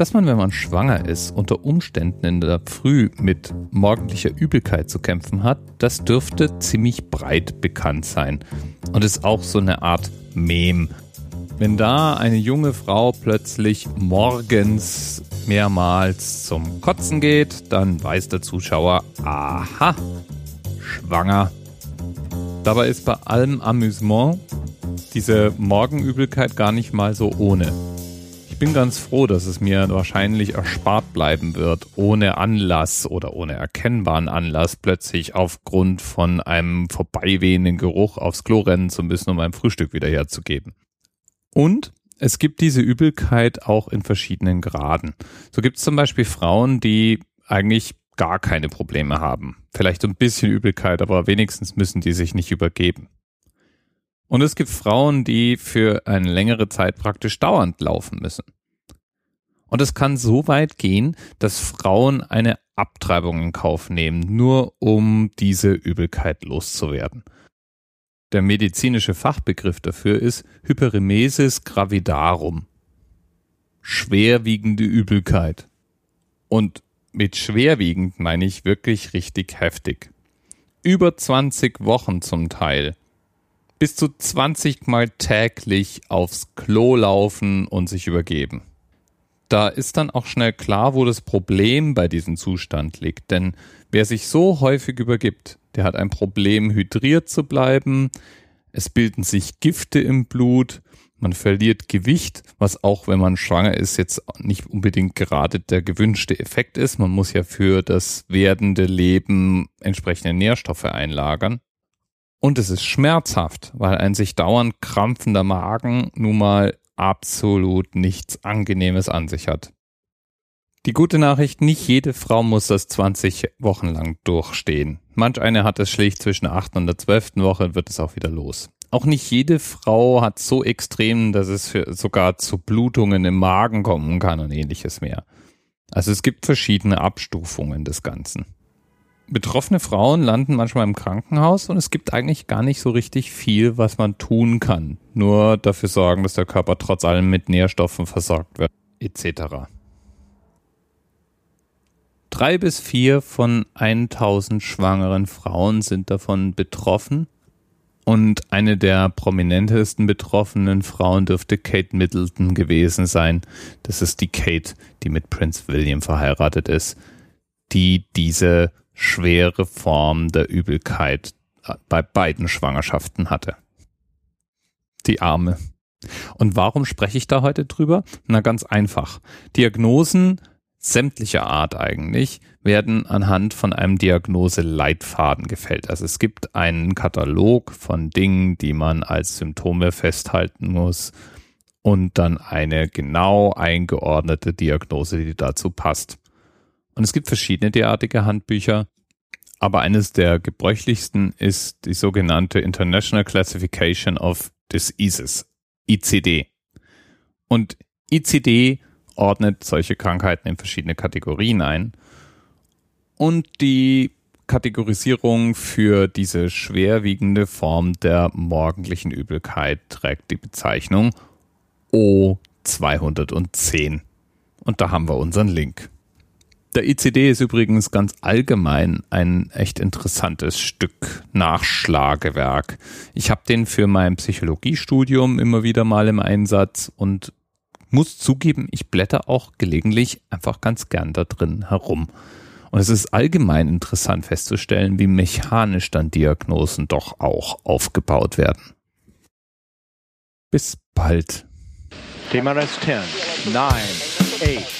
Dass man, wenn man schwanger ist, unter Umständen in der Früh mit morgendlicher Übelkeit zu kämpfen hat, das dürfte ziemlich breit bekannt sein und ist auch so eine Art Mem. Wenn da eine junge Frau plötzlich morgens mehrmals zum Kotzen geht, dann weiß der Zuschauer, aha, schwanger. Dabei ist bei allem Amüsement diese Morgenübelkeit gar nicht mal so ohne bin ganz froh, dass es mir wahrscheinlich erspart bleiben wird, ohne Anlass oder ohne erkennbaren Anlass plötzlich aufgrund von einem vorbeiwehenden Geruch aufs Klo rennen zu müssen, um mein Frühstück wieder herzugeben. Und es gibt diese Übelkeit auch in verschiedenen Graden. So gibt es zum Beispiel Frauen, die eigentlich gar keine Probleme haben. Vielleicht so ein bisschen Übelkeit, aber wenigstens müssen die sich nicht übergeben. Und es gibt Frauen, die für eine längere Zeit praktisch dauernd laufen müssen. Und es kann so weit gehen, dass Frauen eine Abtreibung in Kauf nehmen, nur um diese Übelkeit loszuwerden. Der medizinische Fachbegriff dafür ist Hyperemesis gravidarum. Schwerwiegende Übelkeit. Und mit schwerwiegend meine ich wirklich richtig heftig. Über 20 Wochen zum Teil bis zu 20 Mal täglich aufs Klo laufen und sich übergeben. Da ist dann auch schnell klar, wo das Problem bei diesem Zustand liegt. Denn wer sich so häufig übergibt, der hat ein Problem, hydriert zu bleiben. Es bilden sich Gifte im Blut. Man verliert Gewicht, was auch, wenn man schwanger ist, jetzt nicht unbedingt gerade der gewünschte Effekt ist. Man muss ja für das werdende Leben entsprechende Nährstoffe einlagern. Und es ist schmerzhaft, weil ein sich dauernd krampfender Magen nun mal absolut nichts Angenehmes an sich hat. Die gute Nachricht, nicht jede Frau muss das 20 Wochen lang durchstehen. Manch eine hat es schlicht zwischen der 8. und der 12. Woche wird es auch wieder los. Auch nicht jede Frau hat so extrem, dass es sogar zu Blutungen im Magen kommen kann und ähnliches mehr. Also es gibt verschiedene Abstufungen des Ganzen betroffene Frauen landen manchmal im Krankenhaus und es gibt eigentlich gar nicht so richtig viel, was man tun kann. Nur dafür sorgen, dass der Körper trotz allem mit Nährstoffen versorgt wird, etc. Drei bis vier von 1000 schwangeren Frauen sind davon betroffen. Und eine der prominentesten betroffenen Frauen dürfte Kate Middleton gewesen sein. Das ist die Kate, die mit Prince William verheiratet ist, die diese schwere Form der Übelkeit bei beiden Schwangerschaften hatte. Die Arme. Und warum spreche ich da heute drüber? Na ganz einfach. Diagnosen sämtlicher Art eigentlich werden anhand von einem Diagnoseleitfaden gefällt. Also es gibt einen Katalog von Dingen, die man als Symptome festhalten muss und dann eine genau eingeordnete Diagnose, die dazu passt. Und es gibt verschiedene derartige Handbücher, aber eines der gebräuchlichsten ist die sogenannte International Classification of Diseases, ICD. Und ICD ordnet solche Krankheiten in verschiedene Kategorien ein. Und die Kategorisierung für diese schwerwiegende Form der morgendlichen Übelkeit trägt die Bezeichnung O210. Und da haben wir unseren Link. Der ICD ist übrigens ganz allgemein ein echt interessantes Stück Nachschlagewerk. Ich habe den für mein Psychologiestudium immer wieder mal im Einsatz und muss zugeben, ich blätter auch gelegentlich einfach ganz gern da drin herum. Und es ist allgemein interessant festzustellen, wie mechanisch dann Diagnosen doch auch aufgebaut werden. Bis bald. TMRS 10, 9, 8,